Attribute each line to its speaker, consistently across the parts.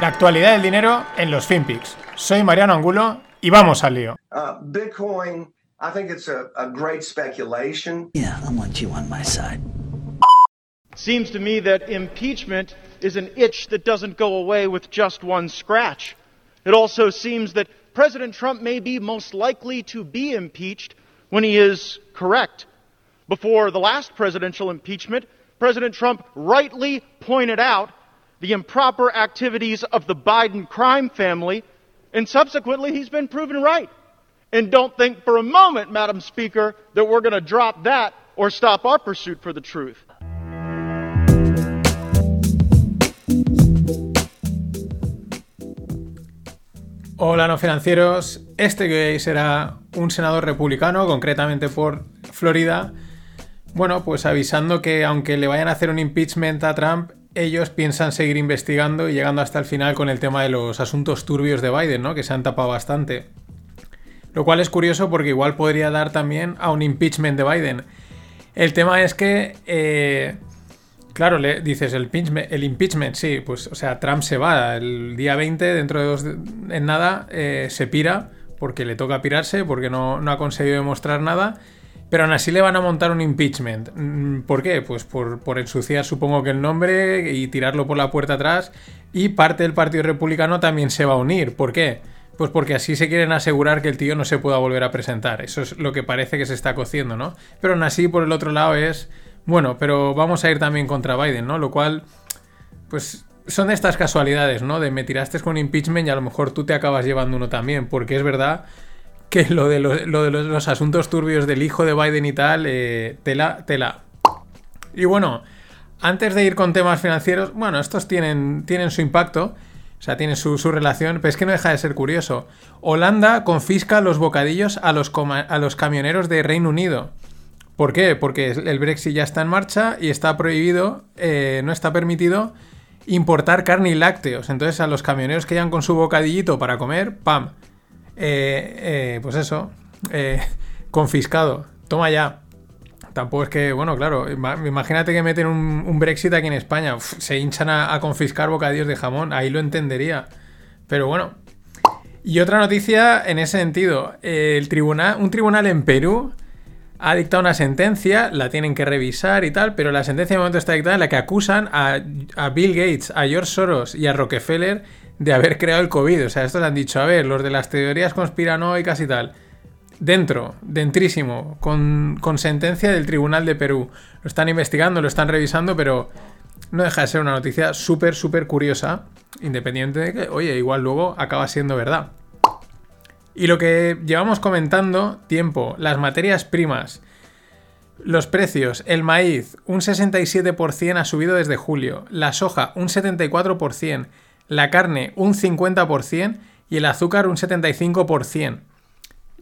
Speaker 1: La actualidad del dinero en los FinPix. Soy Mariano Angulo y vamos al lío.
Speaker 2: Uh, Bitcoin, I think it's a, a great speculation.
Speaker 3: Yeah, I want you on my side.
Speaker 4: Seems to me that impeachment is an itch that doesn't go away with just one scratch. It also seems that President Trump may be most likely to be impeached when he is correct. Before the last presidential impeachment, President Trump rightly pointed out the improper activities of the Biden crime family, and subsequently he's been proven right. And don't think for a moment, Madam Speaker, that we're going to drop that or stop our pursuit for the truth.
Speaker 1: Hola no financieros, este que hoy será un senador republicano, concretamente por Florida. Bueno, pues avisando que aunque le vayan a hacer un impeachment a Trump, ellos piensan seguir investigando y llegando hasta el final con el tema de los asuntos turbios de Biden, ¿no? Que se han tapado bastante. Lo cual es curioso porque igual podría dar también a un impeachment de Biden. El tema es que, eh, claro, le dices el impeachment, sí, pues, o sea, Trump se va el día 20, dentro de dos, en nada, eh, se pira porque le toca pirarse, porque no ha conseguido demostrar nada. Pero aún así le van a montar un impeachment. Mm, ¿Por qué? Pues por, por, ensuciar supongo que el nombre y tirarlo por la puerta atrás. Y parte del Partido Republicano también se va a unir. ¿Por qué? Pues porque así se quieren asegurar que el tío no se pueda volver a presentar. Eso es lo que parece que se está cociendo, ¿no? Pero aún así, por el otro lado, es. Bueno, pero vamos a ir también contra Biden, ¿no? Lo cual. Pues son estas casualidades, ¿no? De me tiraste con impeachment y a lo mejor tú te acabas llevando uno también. Porque es verdad que lo de, los, lo de los, asuntos turbios del hijo de Biden y tal, eh, tela, tela. Y bueno, antes de ir con temas financieros, bueno, estos tienen, su impacto, o sea, tienen su, relación, pero es que no deja de ser curioso. Holanda confisca los bocadillos a los, a los camioneros de Reino Unido. ¿Por qué? Porque el Brexit ya está en marcha y está prohibido, eh, no está permitido importar carne y lácteos. Entonces a los camioneros que llegan con su bocadillito para comer, ¡pam! Eh, eh, pues eso, eh, confiscado. Toma ya. Tampoco es que, bueno, claro, imagínate que meten un, Brexit aquí en España, se hinchan a, confiscar bocadillos de jamón, ahí lo entendería. Pero bueno. Y otra noticia en ese sentido, el tribunal, un tribunal en Perú ha dictado una sentencia, la tienen que revisar y tal, pero la sentencia de momento está dictada en la que acusan a Bill Gates, a George Soros y a Rockefeller de haber creado el COVID. O sea, estos han dicho, a ver, los de las teorías conspiranoicas y tal. Dentro, dentrísimo, con, con, sentencia del Tribunal de Perú. Lo están investigando, lo están revisando, pero no deja de ser una noticia súper, súper curiosa, independiente de que, oye, igual luego acaba siendo verdad. Y lo que llevamos comentando tiempo, las materias primas, los precios, el maíz, un 67% ha subido desde julio, la soja, un 74%, la carne un 50% y el azúcar un 75%.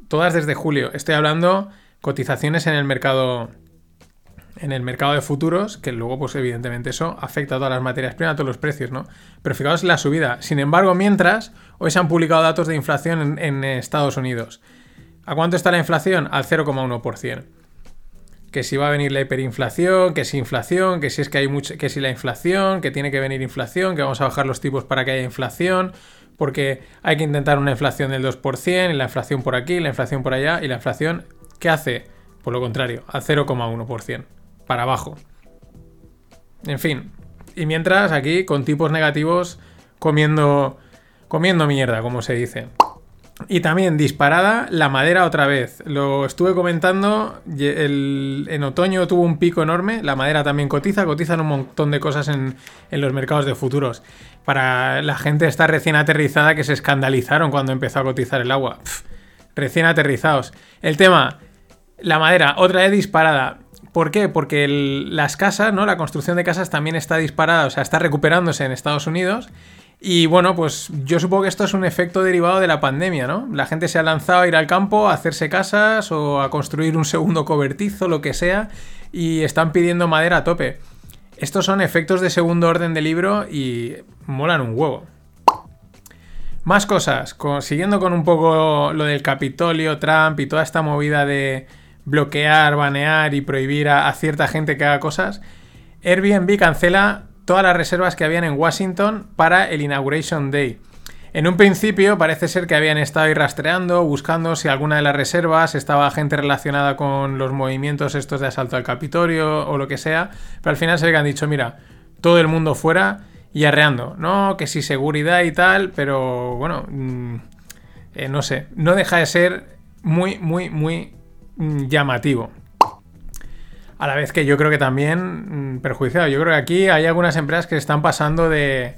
Speaker 1: Todas desde julio. Estoy hablando cotizaciones en el mercado en el mercado de futuros, que luego pues evidentemente eso afecta a todas las materias primas, a todos los precios, ¿no? Pero fijaos la subida. Sin embargo, mientras, hoy se han publicado datos de inflación en, en Estados Unidos. ¿A cuánto está la inflación? Al 0,1% que si va a venir la hiperinflación, que si inflación, que si es que hay mucho, que si la inflación, que tiene que venir inflación, que vamos a bajar los tipos para que haya inflación, porque hay que intentar una inflación del 2%, y la inflación por aquí, la inflación por allá, y la inflación, ¿qué hace? Por lo contrario, a 0,1%, para abajo. En fin, y mientras aquí con tipos negativos comiendo, comiendo mierda, como se dice. Y también disparada la madera otra vez. Lo estuve comentando, el, en otoño tuvo un pico enorme, la madera también cotiza, cotizan un montón de cosas en, en, los mercados de futuros. Para la gente está recién aterrizada que se escandalizaron cuando empezó a cotizar el agua. Recién aterrizados. El tema, la madera, otra vez disparada. ¿Por qué? Porque las casas, ¿no? La construcción de casas también está disparada, o sea, está recuperándose en Estados Unidos. Y bueno, pues yo supongo que esto es un efecto derivado de la pandemia, ¿no? La gente se ha lanzado a ir al campo, a hacerse casas o a construir un segundo cobertizo, lo que sea, y están pidiendo madera a tope. Estos son efectos de segundo orden de libro y molan un huevo. Más cosas, siguiendo con un poco lo del Capitolio, Trump y toda esta movida de bloquear, banear y prohibir a, a cierta gente que haga cosas, Airbnb cancela todas las reservas que habían en Washington para el Inauguration Day. En un principio parece ser que habían estado ahí rastreando, buscando si alguna de las reservas estaba gente relacionada con los movimientos estos de asalto al Capitolio o lo que sea, pero al final se ve han dicho, mira, todo el mundo fuera y arreando, ¿no? Que si seguridad y tal, pero bueno, mm, eh, no sé, no deja de ser muy, muy, muy mm, llamativo. A la vez que yo creo que también mm, perjudiciado. Yo creo que aquí hay algunas empresas que están pasando de,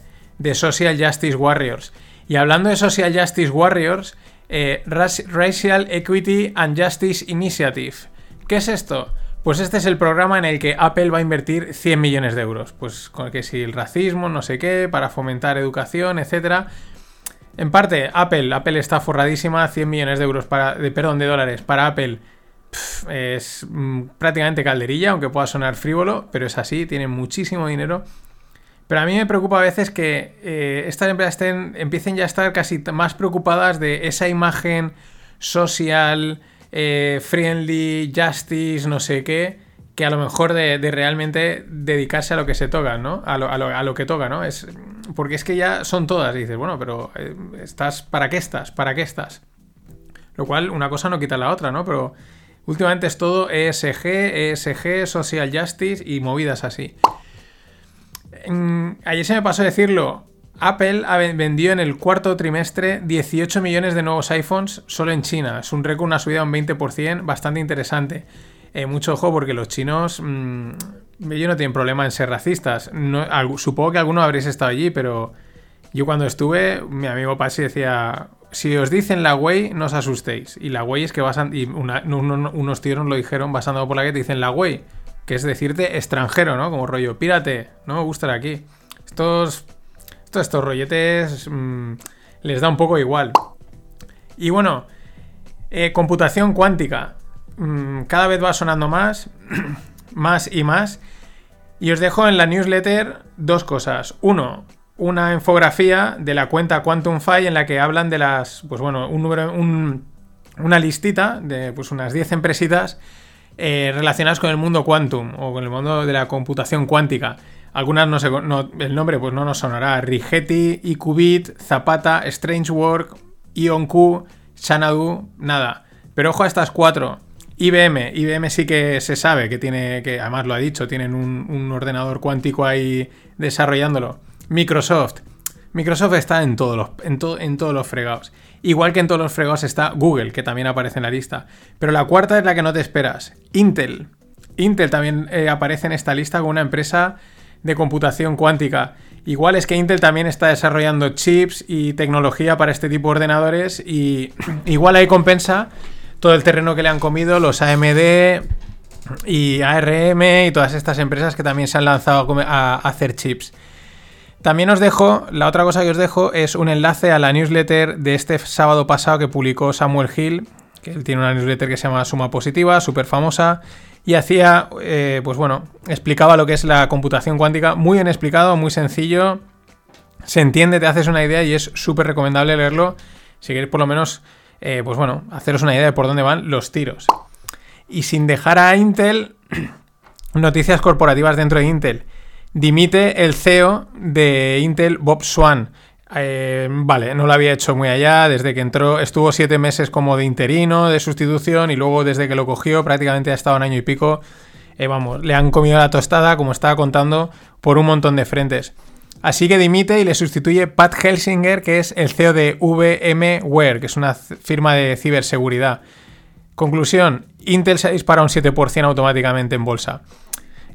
Speaker 1: Social Justice Warriors. Y hablando de Social Justice Warriors, eh, Racial Equity and Justice Initiative. ¿Qué es esto? Pues este es el programa en el que Apple va a invertir 100 millones de euros. Pues con que si el racismo, no sé qué, para fomentar educación, etcétera. En parte, Apple, Apple está forradísima, 100 millones de euros para, de, perdón, de dólares para Apple. Es mm, prácticamente calderilla, aunque pueda sonar frívolo, pero es así, tiene muchísimo dinero. Pero a mí me preocupa a veces que eh, estas empresas estén, empiecen ya a estar casi más preocupadas de esa imagen social, eh, friendly, justice, no sé qué, que a lo mejor de, realmente dedicarse a lo que se toca, ¿no? A lo, que toca, ¿no? Es, porque es que ya son todas, dices, bueno, pero eh, estás, ¿para qué estás? ¿Para qué estás? Lo cual una cosa no quita la otra, ¿no? Pero últimamente es todo ESG, ESG, Social Justice y movidas así ayer se me pasó decirlo. Apple vendió en el cuarto trimestre 18 millones de nuevos iPhones solo en China. Es un récord, una subida de un 20%, bastante interesante. Eh, mucho ojo porque los chinos, mmm, ellos no tienen problema en ser racistas. supongo que alguno habréis estado allí, pero yo cuando estuve, mi amigo Pasi decía, si os dicen la Way, no os asustéis. Y la Way es que basan, y unos tíos lo dijeron basando por la que te dicen la Way que es decirte extranjero, ¿no? Como rollo, pírate, no me gusta aquí. Estos, estos, estos rolletes mm, les da un poco igual. Y bueno, eh, computación cuántica. Mm, cada vez va sonando más, más y más. Y os dejo en la newsletter dos cosas. Uno, una infografía de la cuenta QuantumFi en la que hablan de las, pues bueno, un número, una listita de pues unas 10 empresitas eh, relacionadas con el mundo quantum o con el mundo de la computación cuántica. Algunas no sé, el nombre pues no nos sonará. Rigetti, IQBit, Zapata, StrangeWork, IonQ, Xanadu, nada. Pero ojo a estas cuatro. IBM, IBM sí que se sabe que tiene, que además lo ha dicho, tienen un ordenador cuántico ahí desarrollándolo. Microsoft, Microsoft está en todos los, en, en todos los fregados. Igual que en todos los fregados está Google, que también aparece en la lista. Pero la cuarta es la que no te esperas. Intel. Intel también eh, aparece en esta lista como una empresa de computación cuántica. Igual es que Intel también está desarrollando chips y tecnología para este tipo de ordenadores y igual ahí compensa todo el terreno que le han comido los AMD y ARM y todas estas empresas que también se han lanzado a hacer chips. También os dejo, la otra cosa que os dejo es un enlace a la newsletter de este sábado pasado que publicó Samuel Hill, que él tiene una newsletter que se llama Suma Positiva, súper famosa, y hacía, eh, pues bueno, explicaba lo que es la computación cuántica, muy bien explicado, muy sencillo, se entiende, te haces una idea y es súper recomendable leerlo, si queréis por lo menos, eh, pues bueno, haceros una idea de por dónde van los tiros. Y sin dejar a Intel, noticias corporativas dentro de Intel. Dimite el CEO de Intel, Bob Swan. Eh, vale, no lo había hecho muy allá, desde que entró, estuvo siete meses como de interino, de sustitución, y luego desde que lo cogió prácticamente ha estado un año y pico. Eh, vamos, le han comido la tostada, como estaba contando, por un montón de frentes. Así que dimite y le sustituye Pat Helsinger, que es el CEO de VMware, que es una firma de ciberseguridad. Conclusión, Intel se ha disparado un 7% automáticamente en bolsa.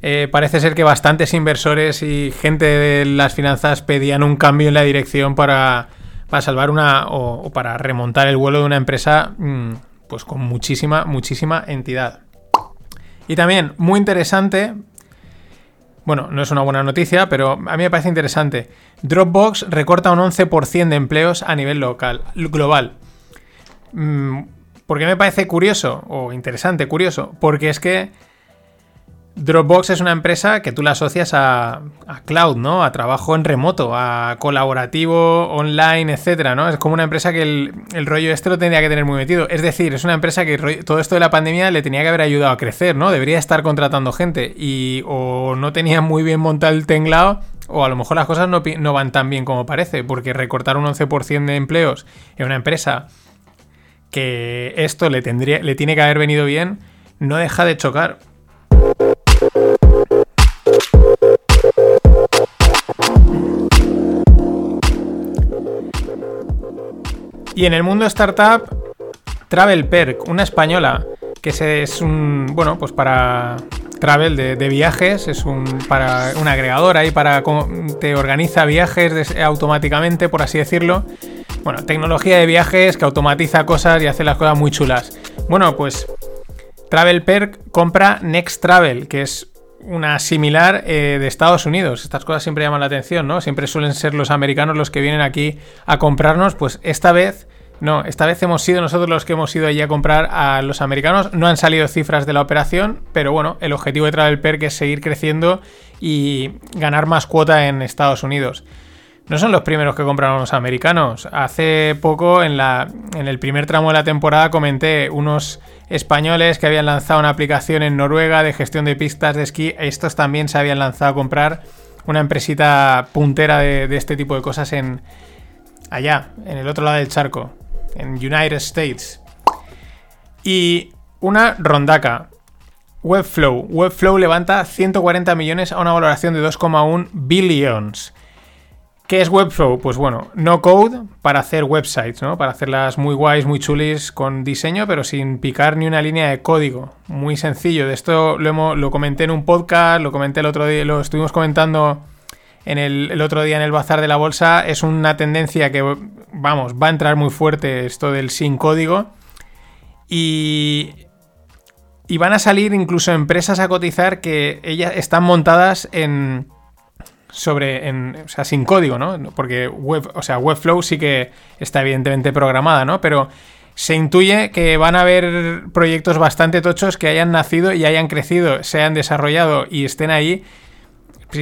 Speaker 1: Eh, parece ser que bastantes inversores y gente de las finanzas pedían un cambio en la dirección para, salvar una o, para remontar el vuelo de una empresa mm, pues con muchísima, muchísima entidad. Y también, muy interesante, bueno, no es una buena noticia, pero a mí me parece interesante. Dropbox recorta un 11% de empleos a nivel local, global. Mm, ¿Por qué me parece curioso o interesante, curioso? Porque es que Dropbox es una empresa que tú la asocias a, cloud, ¿no? A trabajo en remoto, a colaborativo, online, etcétera, ¿no? Es como una empresa que el, rollo este lo tendría que tener muy metido. Es decir, es una empresa que todo esto de la pandemia le tenía que haber ayudado a crecer, ¿no? Debería estar contratando gente y o no tenía muy bien montado el tenglado o a lo mejor las cosas no, no van tan bien como parece, porque recortar un 11% de empleos en una empresa que esto le, tendría, le tiene que haber venido bien, no deja de chocar. Y en el mundo startup, Travel Perk, una española, que es un, bueno, pues para travel de, viajes, es un, para un agregador ahí para te organiza viajes automáticamente, por así decirlo. Bueno, tecnología de viajes que automatiza cosas y hace las cosas muy chulas. Bueno, pues Travel Perk compra Next Travel, que es una similar eh, de Estados Unidos. Estas cosas siempre llaman la atención, ¿no? Siempre suelen ser los americanos los que vienen aquí a comprarnos. Pues esta vez, no, esta vez hemos sido nosotros los que hemos ido allí a comprar a los americanos. No han salido cifras de la operación, pero bueno, el objetivo de Travel Perk es seguir creciendo y ganar más cuota en Estados Unidos. No son los primeros que compraron los americanos. Hace poco, en, la, en el primer tramo de la temporada, comenté unos españoles que habían lanzado una aplicación en Noruega de gestión de pistas de esquí. Estos también se habían lanzado a comprar una empresita puntera de, este tipo de cosas en allá, en el otro lado del charco, en United States. Y una rondaca. Webflow. Webflow levanta 140 millones a una valoración de 2,1 billions. ¿Qué es Webflow? Pues bueno, no code para hacer websites, ¿no? Para hacerlas muy guays, muy chulis con diseño, pero sin picar ni una línea de código. Muy sencillo. De esto lo, hemos, lo comenté en un podcast, lo comenté el otro día, lo estuvimos comentando en el, el otro día en el bazar de la bolsa. Es una tendencia que, vamos, va a entrar muy fuerte esto del sin código. Y y van a salir incluso empresas a cotizar que ellas están montadas en sobre en, o sea, sin código, ¿no? Porque web, o sea, Webflow sí que está evidentemente programada, ¿no? Pero se intuye que van a haber proyectos bastante tochos que hayan nacido y hayan crecido, se hayan desarrollado y estén ahí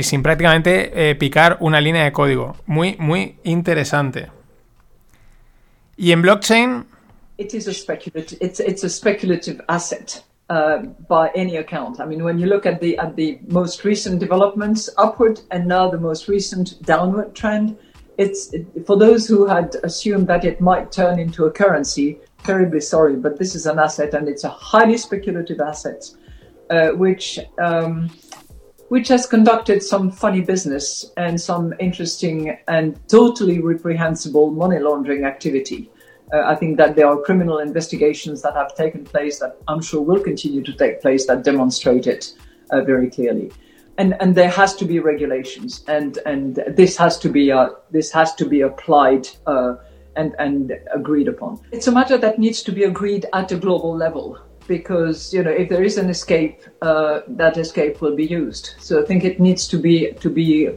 Speaker 1: sin prácticamente eh, picar una línea de código. Muy, muy interesante. Y en blockchain,
Speaker 5: it's a speculative asset uh, by any account. I mean, when you look at the at the most recent developments upward and now the most recent downward trend, it's it, for those who had assumed that it might turn into a currency. Terribly sorry, but this is an asset and it's a highly speculative asset, uh, which. Um, which has conducted some funny business and some interesting and totally reprehensible money laundering activity. Uh, I think that there are criminal investigations that have taken place that I'm sure will continue to take place that demonstrate it uh, very clearly. And, and there has to be regulations, and, and this has to be uh, this has to be applied uh, and, and agreed upon. It's a matter that needs to be agreed at a global level because you know if there is an escape, uh, that escape will be used. So I think it needs to be to be,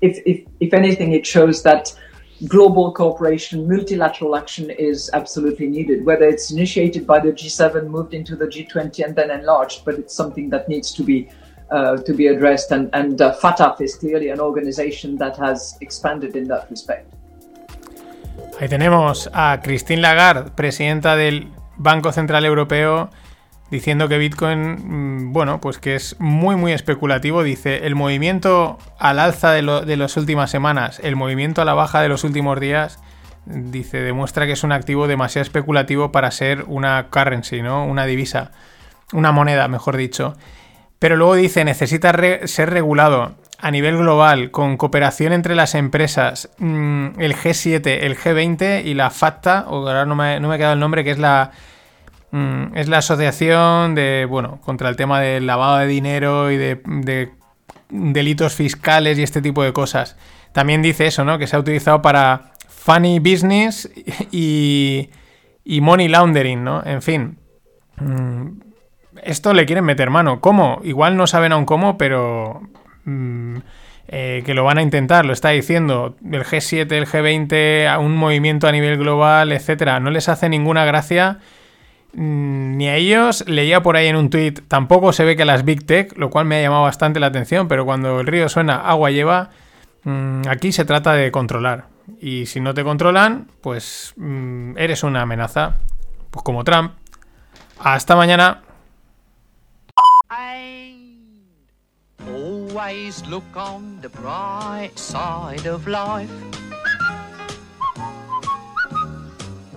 Speaker 5: if if, if anything, it shows that global cooperation, multilateral action is absolutely needed. Whether it's initiated by the G7, moved into the G20, and then enlarged, but it's something that needs to be. Uh, to be addressed, and, and uh, FATF is clearly an organization that has expanded in that respect.
Speaker 1: Ahí tenemos a Christine Lagarde, presidenta del Banco Central Europeo, diciendo que Bitcoin, mm, bueno, pues que es muy, muy especulativo. Dice, el movimiento al alza de, lo, de las últimas semanas, el movimiento a la baja de los últimos días, dice, demuestra que es un activo demasiado especulativo para ser una currency, ¿no? Una divisa, una moneda, mejor dicho. Pero luego dice, necesita ser regulado a nivel global, con cooperación entre las empresas, mmm, el G7, el G20 y la FATTA, o ahora no me, no me ha quedado el nombre, que es la, mmm, es la asociación de, bueno, contra el tema del lavado de dinero y de, de, delitos fiscales y este tipo de cosas. También dice eso, ¿no? Que se ha utilizado para funny business y, y money laundering, ¿no? En fin. Mmm, esto le quieren meter mano. ¿Cómo? Igual no saben aún cómo, pero mmm, eh, que lo van a intentar. Lo está diciendo el G7, el G20, a un movimiento a nivel global, etcétera. No les hace ninguna gracia ni a ellos. Leía por ahí en un tweet, tampoco se ve que las Big Tech, lo cual me ha llamado bastante la atención, pero cuando el río suena, agua lleva. Mmm, aquí se trata de controlar. Y si no te controlan, pues mmm, eres una amenaza. Pues como Trump. Hasta mañana.
Speaker 6: Always look on the bright side of life.